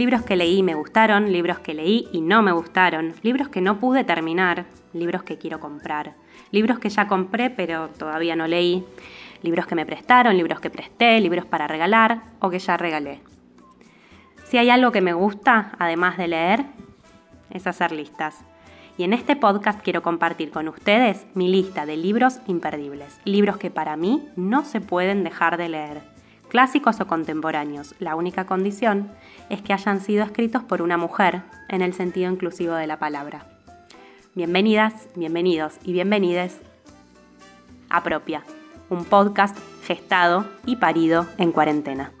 Libros que leí y me gustaron, libros que leí y no me gustaron, libros que no pude terminar, libros que quiero comprar, libros que ya compré pero todavía no leí, libros que me prestaron, libros que presté, libros para regalar o que ya regalé. Si hay algo que me gusta, además de leer, es hacer listas. Y en este podcast quiero compartir con ustedes mi lista de libros imperdibles, libros que para mí no se pueden dejar de leer, clásicos o contemporáneos. La única condición es que hayan sido escritos por una mujer en el sentido inclusivo de la palabra. Bienvenidas, bienvenidos y bienvenides a Propia, un podcast gestado y parido en cuarentena.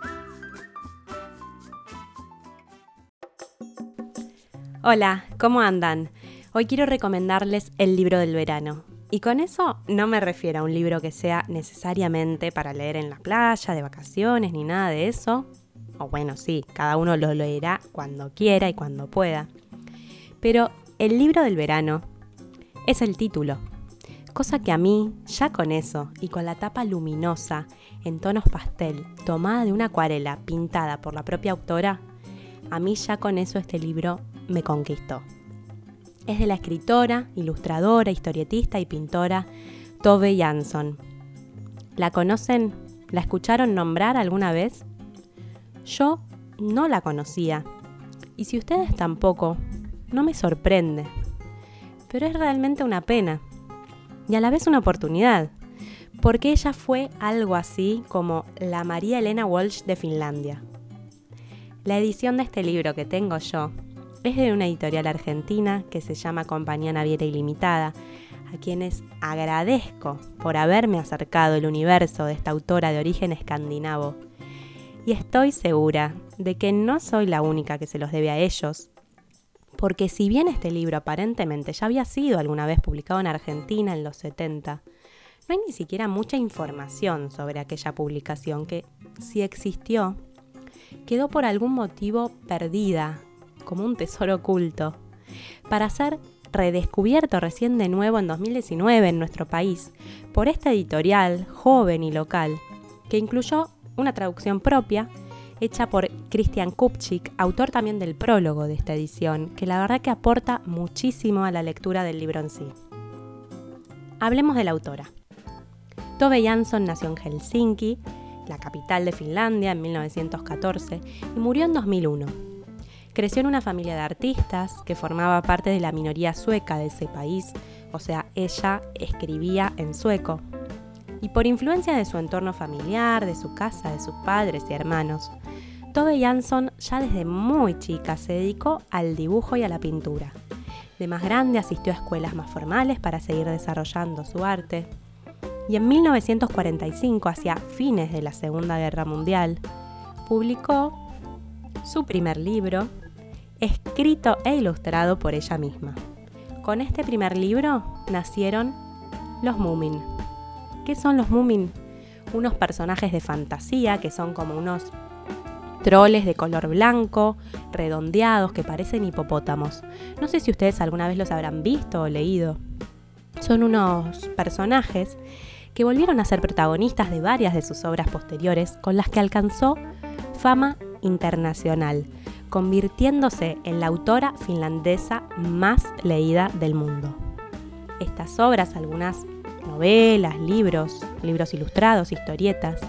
Hola, ¿cómo andan? Hoy quiero recomendarles el libro del verano. Y con eso no me refiero a un libro que sea necesariamente para leer en la playa, de vacaciones, ni nada de eso. O bueno, sí, cada uno lo leerá cuando quiera y cuando pueda. Pero el libro del verano es el título. Cosa que a mí, ya con eso y con la tapa luminosa, en tonos pastel, tomada de una acuarela pintada por la propia autora, a mí ya con eso este libro me conquistó es de la escritora, ilustradora, historietista y pintora Tove Jansson. ¿La conocen? ¿La escucharon nombrar alguna vez? Yo no la conocía. Y si ustedes tampoco, no me sorprende. Pero es realmente una pena. Y a la vez una oportunidad. Porque ella fue algo así como la María Elena Walsh de Finlandia. La edición de este libro que tengo yo es de una editorial argentina que se llama Compañía Naviera Ilimitada, a quienes agradezco por haberme acercado el universo de esta autora de origen escandinavo. Y estoy segura de que no soy la única que se los debe a ellos, porque si bien este libro aparentemente ya había sido alguna vez publicado en Argentina en los 70, no hay ni siquiera mucha información sobre aquella publicación que, si existió, quedó por algún motivo perdida como un tesoro oculto, para ser redescubierto recién de nuevo en 2019 en nuestro país por esta editorial joven y local, que incluyó una traducción propia hecha por Christian Kupchik, autor también del prólogo de esta edición, que la verdad que aporta muchísimo a la lectura del libro en sí. Hablemos de la autora. Tove Jansson nació en Helsinki, la capital de Finlandia, en 1914 y murió en 2001 Creció en una familia de artistas que formaba parte de la minoría sueca de ese país, o sea, ella escribía en sueco. Y por influencia de su entorno familiar, de su casa, de sus padres y hermanos, Tove Jansson ya desde muy chica se dedicó al dibujo y a la pintura. De más grande asistió a escuelas más formales para seguir desarrollando su arte. Y en 1945, hacia fines de la Segunda Guerra Mundial, publicó su primer libro, escrito e ilustrado por ella misma. Con este primer libro nacieron los Moomin. ¿Qué son los Moomin? Unos personajes de fantasía que son como unos troles de color blanco, redondeados, que parecen hipopótamos. No sé si ustedes alguna vez los habrán visto o leído. Son unos personajes que volvieron a ser protagonistas de varias de sus obras posteriores, con las que alcanzó fama internacional, convirtiéndose en la autora finlandesa más leída del mundo. Estas obras, algunas novelas, libros, libros ilustrados, historietas,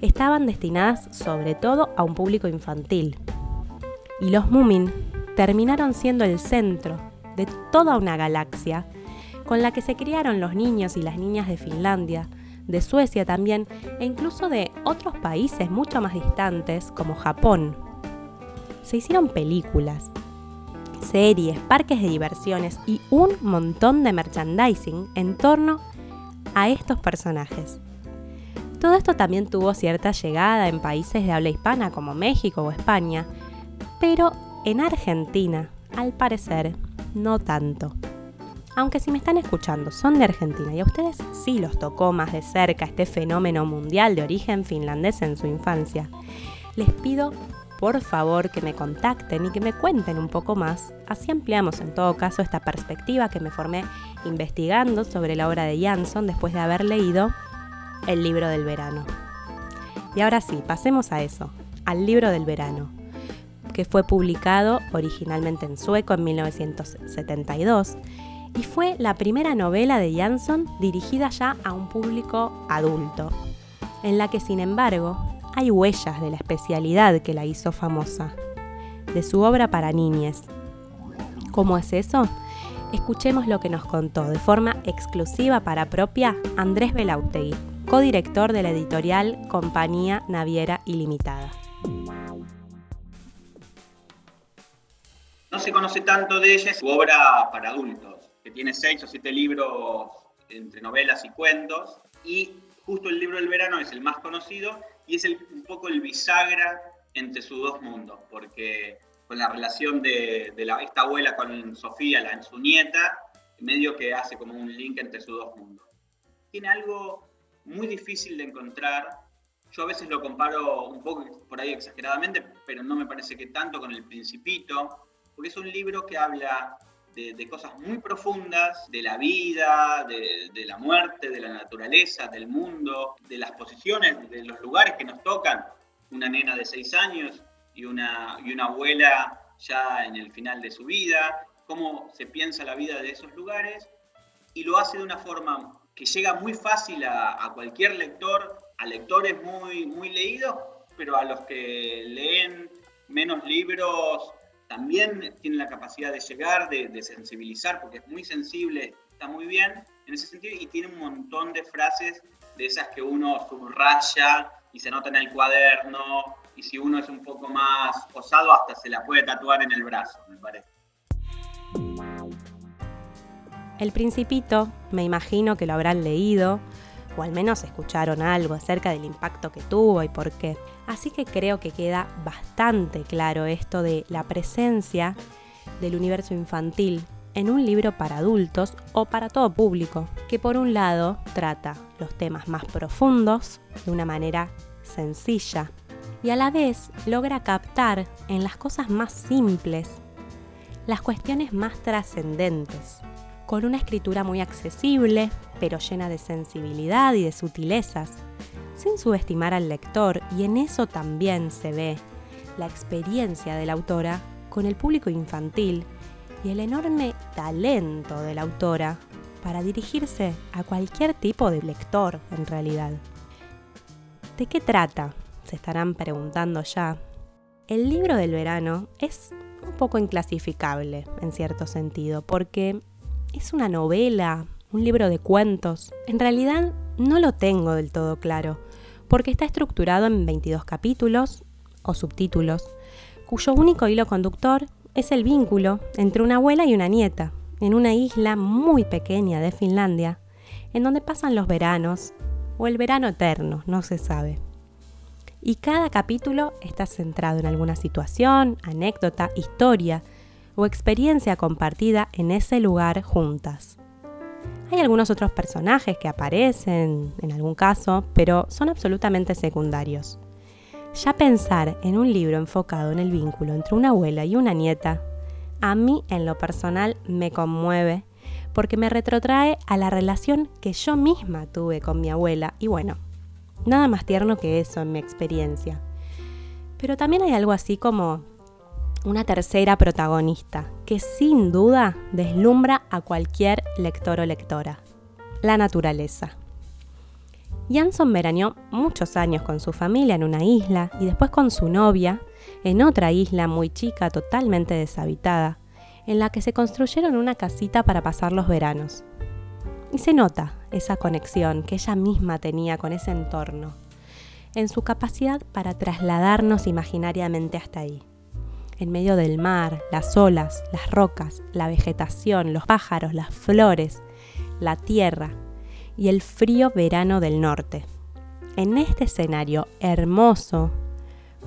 estaban destinadas sobre todo a un público infantil. Y los Moomin terminaron siendo el centro de toda una galaxia con la que se criaron los niños y las niñas de Finlandia, de Suecia también, e incluso de otros países mucho más distantes como Japón, se hicieron películas, series, parques de diversiones y un montón de merchandising en torno a estos personajes. Todo esto también tuvo cierta llegada en países de habla hispana como México o España, pero en Argentina, al parecer, no tanto. Aunque si me están escuchando son de Argentina y a ustedes sí los tocó más de cerca este fenómeno mundial de origen finlandés en su infancia, les pido por favor que me contacten y que me cuenten un poco más. Así ampliamos en todo caso esta perspectiva que me formé investigando sobre la obra de Jansson después de haber leído el libro del verano. Y ahora sí, pasemos a eso, al libro del verano. que fue publicado originalmente en sueco en 1972 y fue la primera novela de Jansson dirigida ya a un público adulto, en la que sin embargo hay huellas de la especialidad que la hizo famosa, de su obra para niñes. ¿Cómo es eso? Escuchemos lo que nos contó de forma exclusiva para propia Andrés Belautegui, codirector de la editorial Compañía Naviera Ilimitada. No se conoce tanto de ella, su obra para adultos, que tiene seis o siete libros entre novelas y cuentos, y justo el libro del verano es el más conocido y es un poco el bisagra entre sus dos mundos, porque con la relación de, esta abuela con Sofía, la, su nieta, medio que hace como un link entre sus dos mundos. Tiene algo muy difícil de encontrar. Yo a veces lo comparo un poco por ahí exageradamente, pero no me parece que tanto con El Principito, porque es un libro que habla de, cosas muy profundas, de la vida, de, la muerte, de la naturaleza, del mundo, de las posiciones, de los lugares que nos tocan. Una nena de seis años y una, y una abuela ya en el final de su vida, cómo se piensa la vida de esos lugares, y lo hace de una forma que llega muy fácil a, a cualquier lector, a lectores muy, muy leídos, pero a los que leen menos libros también tiene la capacidad de llegar, de, sensibilizar, porque es muy sensible, está muy bien en ese sentido y tiene un montón de frases de esas que uno subraya y se nota en el cuaderno y si uno es un poco más osado hasta se la puede tatuar en el brazo, me parece. El principito, me imagino que lo habrán leído, o al menos escucharon algo acerca del impacto que tuvo y por qué. Así que creo que queda bastante claro esto de la presencia del universo infantil en un libro para adultos o para todo público, que por un lado trata los temas más profundos de una manera sencilla y a la vez logra captar en las cosas más simples las cuestiones más trascendentes con una escritura muy accesible, pero llena de sensibilidad y de sutilezas, sin subestimar al lector, y en eso también se ve la experiencia de la autora con el público infantil y el enorme talento de la autora para dirigirse a cualquier tipo de lector en realidad. ¿De qué trata? Se estarán preguntando ya. El libro del verano es un poco inclasificable en cierto sentido, porque ¿Es una novela? ¿Un libro de cuentos? En realidad no lo tengo del todo claro, porque está estructurado en 22 capítulos o subtítulos, cuyo único hilo conductor es el vínculo entre una abuela y una nieta, en una isla muy pequeña de Finlandia, en donde pasan los veranos, o el verano eterno, no se sabe. Y cada capítulo está centrado en alguna situación, anécdota, historia, o experiencia compartida en ese lugar juntas. Hay algunos otros personajes que aparecen en algún caso, pero son absolutamente secundarios. Ya pensar en un libro enfocado en el vínculo entre una abuela y una nieta, a mí en lo personal me conmueve porque me retrotrae a la relación que yo misma tuve con mi abuela y bueno, nada más tierno que eso en mi experiencia. Pero también hay algo así como una tercera protagonista que sin duda deslumbra a cualquier lector o lectora, la naturaleza. Jansson veraneó muchos años con su familia en una isla y después con su novia en otra isla muy chica, totalmente deshabitada, en la que se construyeron una casita para pasar los veranos. Y se nota esa conexión que ella misma tenía con ese entorno, en su capacidad para trasladarnos imaginariamente hasta ahí en medio del mar, las olas, las rocas, la vegetación, los pájaros, las flores, la tierra y el frío verano del norte. En este escenario hermoso,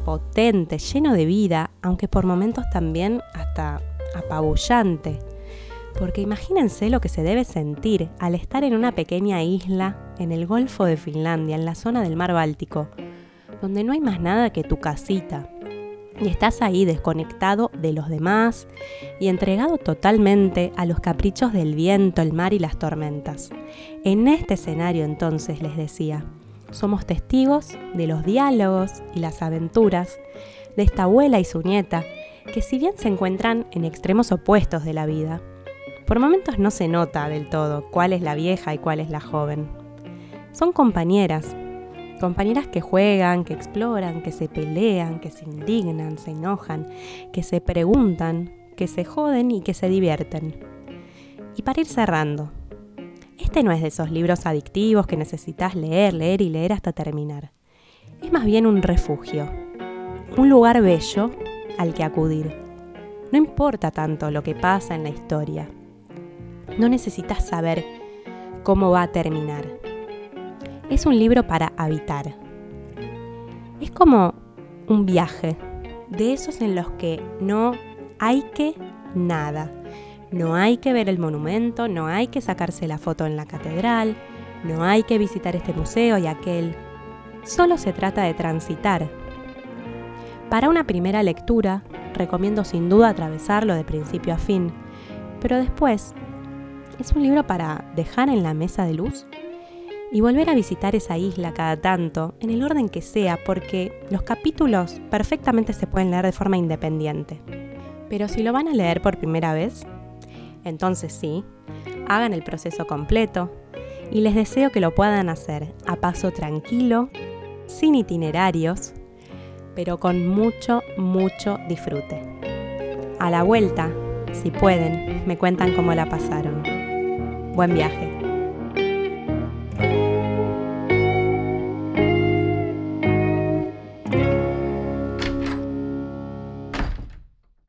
potente, lleno de vida, aunque por momentos también hasta apabullante, porque imagínense lo que se debe sentir al estar en una pequeña isla en el Golfo de Finlandia, en la zona del mar Báltico, donde no hay más nada que tu casita, y estás ahí desconectado de los demás y entregado totalmente a los caprichos del viento, el mar y las tormentas. En este escenario entonces les decía, somos testigos de los diálogos y las aventuras de esta abuela y su nieta que si bien se encuentran en extremos opuestos de la vida, por momentos no se nota del todo cuál es la vieja y cuál es la joven. Son compañeras, compañeras que juegan, que exploran, que se pelean, que se indignan, se enojan, que se preguntan, que se joden y que se divierten. Y para ir cerrando, este no es de esos libros adictivos que necesitas leer, leer y leer hasta terminar. Es más bien un refugio, un lugar bello al que acudir. No importa tanto lo que pasa en la historia. No necesitas saber cómo va a terminar. Es un libro para habitar. Es como un viaje, de esos en los que no hay que nada. No hay que ver el monumento, no hay que sacarse la foto en la catedral, no hay que visitar este museo y aquel. Solo se trata de transitar. Para una primera lectura, recomiendo sin duda atravesarlo de principio a fin, pero después es un libro para dejar en la mesa de luz y volver a visitar esa isla cada tanto, en el orden que sea, porque los capítulos perfectamente se pueden leer de forma independiente. Pero si lo van a leer por primera vez, entonces sí, hagan el proceso completo y les deseo que lo puedan hacer a paso tranquilo, sin itinerarios, pero con mucho, mucho disfrute. A la vuelta, si pueden, me cuentan cómo la pasaron. Buen viaje.